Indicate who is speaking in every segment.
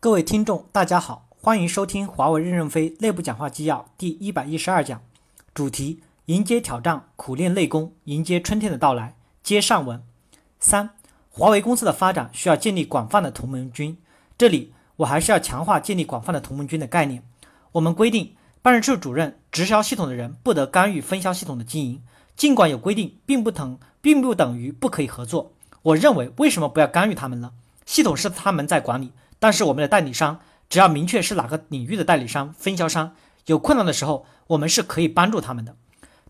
Speaker 1: 各位听众，大家好，欢迎收听华为任正非内部讲话纪要第一百一十二讲，主题：迎接挑战，苦练内功，迎接春天的到来。接上文三，华为公司的发展需要建立广泛的同盟军。这里我还是要强化建立广泛的同盟军的概念。我们规定，办事处主任、直销系统的人不得干预分销系统的经营。尽管有规定，并不等，并不等于不可以合作。我认为，为什么不要干预他们呢？系统是他们在管理。但是我们的代理商只要明确是哪个领域的代理商、分销商，有困难的时候，我们是可以帮助他们的。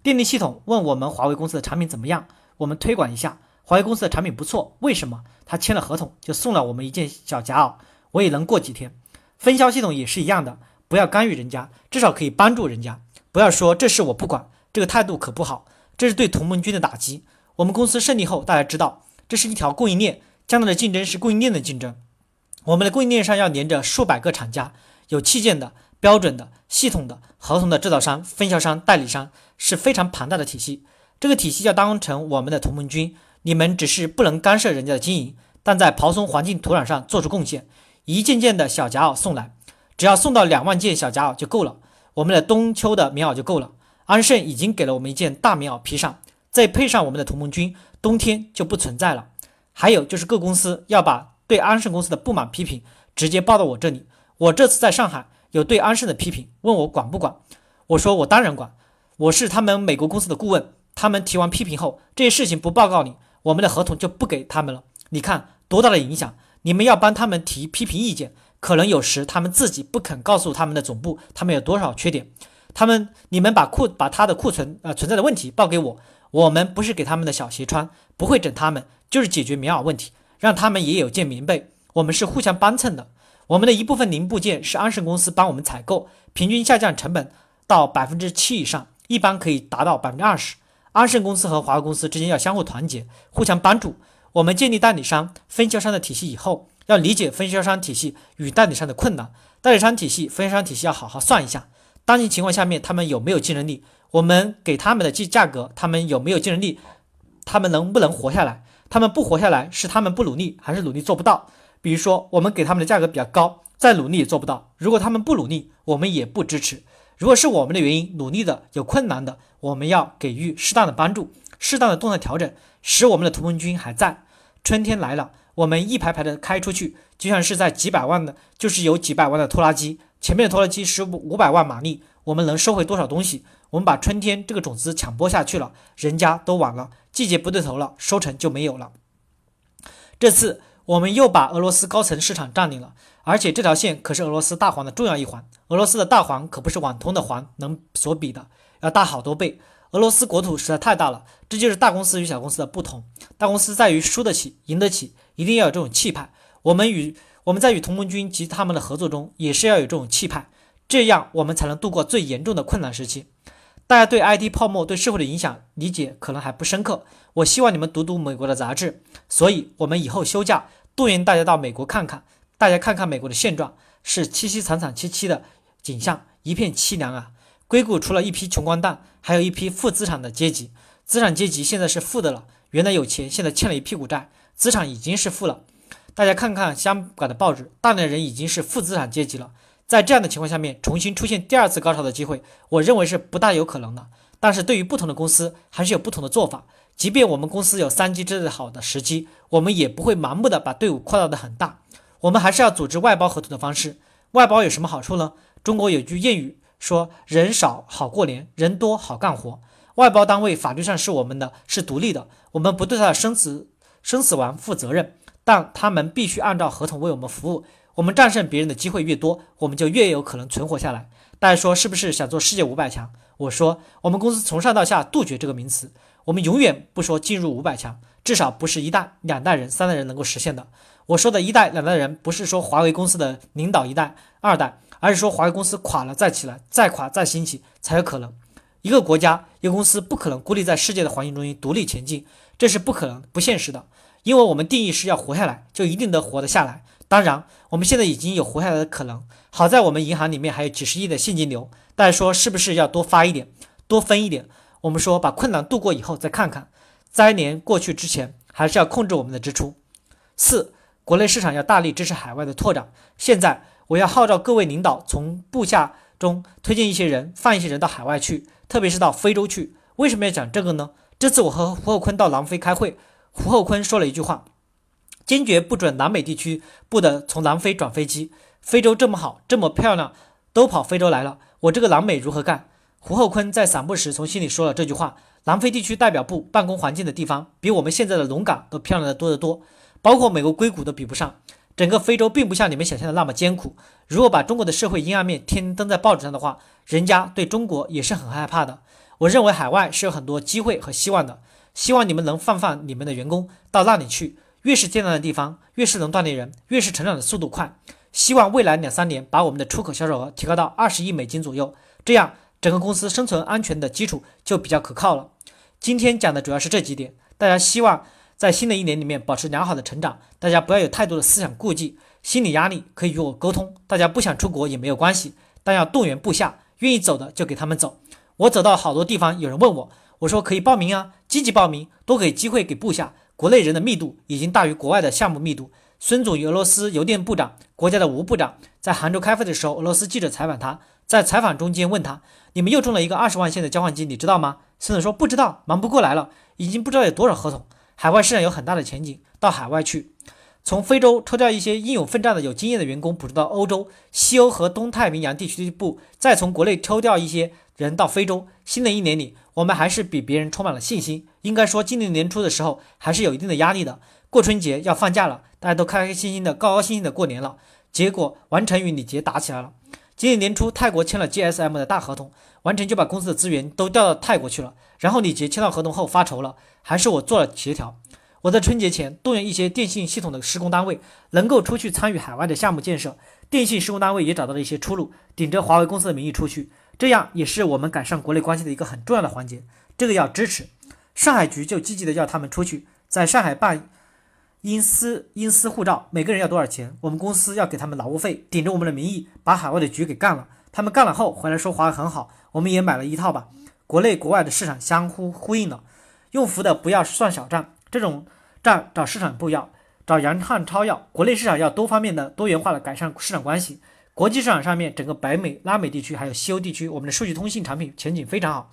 Speaker 1: 电力系统问我们华为公司的产品怎么样，我们推广一下，华为公司的产品不错。为什么？他签了合同就送了我们一件小夹袄，我也能过几天。分销系统也是一样的，不要干预人家，至少可以帮助人家。不要说这事我不管，这个态度可不好，这是对同盟军的打击。我们公司胜利后，大家知道这是一条供应链，将来的竞争是供应链的竞争。我们的供应链上要连着数百个厂家，有器件的、标准的、系统的、合同的制造商、分销商、代理商，是非常庞大的体系。这个体系要当成我们的同盟军，你们只是不能干涉人家的经营，但在刨松环境土壤上做出贡献。一件件的小夹袄送来，只要送到两万件小夹袄就够了，我们的冬秋的棉袄就够了。安盛已经给了我们一件大棉袄披上，再配上我们的同盟军，冬天就不存在了。还有就是各公司要把。对安盛公司的不满批评直接报到我这里。我这次在上海有对安盛的批评，问我管不管？我说我当然管，我是他们美国公司的顾问。他们提完批评后，这些事情不报告你，我们的合同就不给他们了。你看多大的影响！你们要帮他们提批评意见，可能有时他们自己不肯告诉他们的总部，他们有多少缺点。他们你们把库把他的库存呃存在的问题报给我，我们不是给他们的小鞋穿，不会整他们，就是解决棉袄问题。让他们也有件棉被，我们是互相帮衬的。我们的一部分零部件是安盛公司帮我们采购，平均下降成本到百分之七以上，一般可以达到百分之二十。安盛公司和华为公司之间要相互团结，互相帮助。我们建立代理商、分销商的体系以后，要理解分销商体系与代理商的困难，代理商体系、分销商体系要好好算一下，当前情况下面他们有没有竞争力？我们给他们的价价格，他们有没有竞争力？他们能不能活下来？他们不活下来，是他们不努力，还是努力做不到？比如说，我们给他们的价格比较高，再努力也做不到。如果他们不努力，我们也不支持。如果是我们的原因，努力的有困难的，我们要给予适当的帮助，适当的动态调整，使我们的同盟军还在。春天来了，我们一排排的开出去，就像是在几百万的，就是有几百万的拖拉机，前面的拖拉机是五五百万马力，我们能收回多少东西？我们把春天这个种子抢播下去了，人家都晚了，季节不对头了，收成就没有了。这次我们又把俄罗斯高层市场占领了，而且这条线可是俄罗斯大环的重要一环。俄罗斯的大环可不是网通的环能所比的，要大好多倍。俄罗斯国土实在太大了，这就是大公司与小公司的不同。大公司在于输得起、赢得起，一定要有这种气派。我们与我们在与同盟军及他们的合作中，也是要有这种气派，这样我们才能度过最严重的困难时期。大家对 IT 泡沫对社会的影响理解可能还不深刻，我希望你们读读美国的杂志。所以，我们以后休假，动员大家到美国看看，大家看看美国的现状，是凄凄惨惨戚戚的景象，一片凄凉啊！硅谷除了一批穷光蛋，还有一批负资产的阶级，资产阶级现在是负的了，原来有钱，现在欠了一屁股债，资产已经是负了。大家看看香港的报纸，大量人已经是负资产阶级了。在这样的情况下面，重新出现第二次高潮的机会，我认为是不大有可能的。但是对于不同的公司，还是有不同的做法。即便我们公司有三级制的好的时机，我们也不会盲目的把队伍扩大的很大。我们还是要组织外包合同的方式。外包有什么好处呢？中国有句谚语说：“人少好过年，人多好干活。”外包单位法律上是我们的，是独立的，我们不对他的生死生死亡负责任，但他们必须按照合同为我们服务。我们战胜别人的机会越多，我们就越有可能存活下来。大家说是不是想做世界五百强？我说我们公司从上到下杜绝这个名词，我们永远不说进入五百强，至少不是一代、两代人、三代人能够实现的。我说的一代、两代人，不是说华为公司的领导一代、二代，而是说华为公司垮了再起来，再垮再兴起才有可能。一个国家、一个公司不可能孤立在世界的环境中心独立前进，这是不可能、不现实的。因为我们定义是要活下来，就一定得活得下来。当然，我们现在已经有活下来的可能。好在我们银行里面还有几十亿的现金流。大家说是不是要多发一点，多分一点？我们说把困难度过以后再看看，灾年过去之前，还是要控制我们的支出。四，国内市场要大力支持海外的拓展。现在我要号召各位领导从部下中推荐一些人，放一些人到海外去，特别是到非洲去。为什么要讲这个呢？这次我和胡厚昆到南非开会，胡厚昆说了一句话：坚决不准南美地区不得从南非转飞机。非洲这么好，这么漂亮，都跑非洲来了，我这个南美如何干？胡厚昆在散步时从心里说了这句话。南非地区代表部办公环境的地方，比我们现在的龙岗都漂亮的多得多，包括美国硅谷都比不上。整个非洲并不像你们想象的那么艰苦。如果把中国的社会阴暗面天天登在报纸上的话，人家对中国也是很害怕的。我认为海外是有很多机会和希望的，希望你们能放放你们的员工到那里去。越是艰难的地方，越是能锻炼人，越是成长的速度快。希望未来两三年把我们的出口销售额提高到二十亿美金左右，这样整个公司生存安全的基础就比较可靠了。今天讲的主要是这几点，大家希望在新的一年里面保持良好的成长，大家不要有太多的思想顾忌、心理压力，可以与我沟通。大家不想出国也没有关系，但要动员部下，愿意走的就给他们走。我走到好多地方，有人问我，我说可以报名啊，积极报名，多给机会给部下。国内人的密度已经大于国外的项目密度。孙总与俄罗斯邮电部长、国家的吴部长在杭州开会的时候，俄罗斯记者采访他，在采访中间问他：“你们又中了一个二十万线的交换机，你知道吗？”孙总说：“不知道，忙不过来了，已经不知道有多少合同。海外市场有很大的前景，到海外去，从非洲抽调一些英勇奋战的有经验的员工，捕捉到欧洲、西欧和东太平洋地区的部，再从国内抽调一些。”人到非洲，新的一年里，我们还是比别人充满了信心。应该说，今年年初的时候还是有一定的压力的。过春节要放假了，大家都开开心心的、高高兴兴的过年了。结果，完成与李杰打起来了。今年年初，泰国签了 GSM 的大合同，完成就把公司的资源都调到泰国去了。然后李杰签到合同后发愁了，还是我做了协调。我在春节前动员一些电信系统的施工单位，能够出去参与海外的项目建设。电信施工单位也找到了一些出路，顶着华为公司的名义出去。这样也是我们改善国内关系的一个很重要的环节，这个要支持。上海局就积极的要他们出去，在上海办英私英私护照，每个人要多少钱？我们公司要给他们劳务费，顶着我们的名义把海外的局给干了。他们干了后回来说华为很好，我们也买了一套吧。国内国外的市场相互呼应了，用福的不要算小账，这种账找市场部要，找杨汉超要。国内市场要多方面的多元化的改善市场关系。国际市场上面，整个北美、拉美地区还有西欧地区，我们的数据通信产品前景非常好，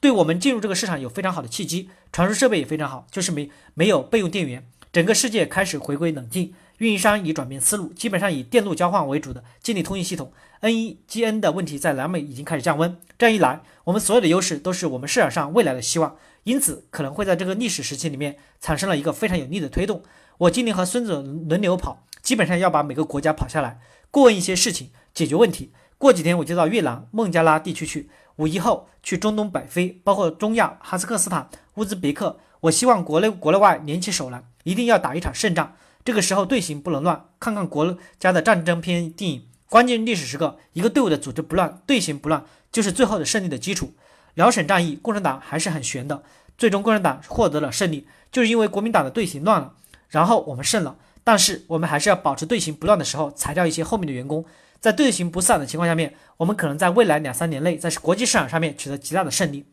Speaker 1: 对我们进入这个市场有非常好的契机。传输设备也非常好，就是没没有备用电源。整个世界开始回归冷静，运营商已转变思路，基本上以电路交换为主的建立通信系统。NEGN 的问题在南美已经开始降温，这样一来，我们所有的优势都是我们市场上未来的希望。因此，可能会在这个历史时期里面产生了一个非常有利的推动。我今年和孙总轮流跑，基本上要把每个国家跑下来。过问一些事情，解决问题。过几天我就到越南孟加拉地区去。五一后去中东北非，包括中亚、哈萨克斯坦、乌兹别克。我希望国内国内外联起手来，一定要打一场胜仗。这个时候队形不能乱。看看国家的战争片电影，关键历史时刻，一个队伍的组织不乱，队形不乱，就是最后的胜利的基础。辽沈战役，共产党还是很悬的，最终共产党获得了胜利，就是因为国民党的队形乱了，然后我们胜了。但是我们还是要保持队形不乱的时候，裁掉一些后面的员工，在队形不散的情况下面，我们可能在未来两三年内，在国际市场上面取得极大的胜利。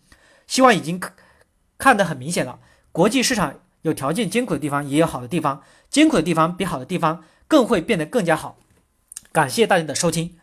Speaker 1: 希望已经看得很明显了，国际市场有条件艰苦的地方，也有好的地方，艰苦的地方比好的地方更会变得更加好。感谢大家的收听。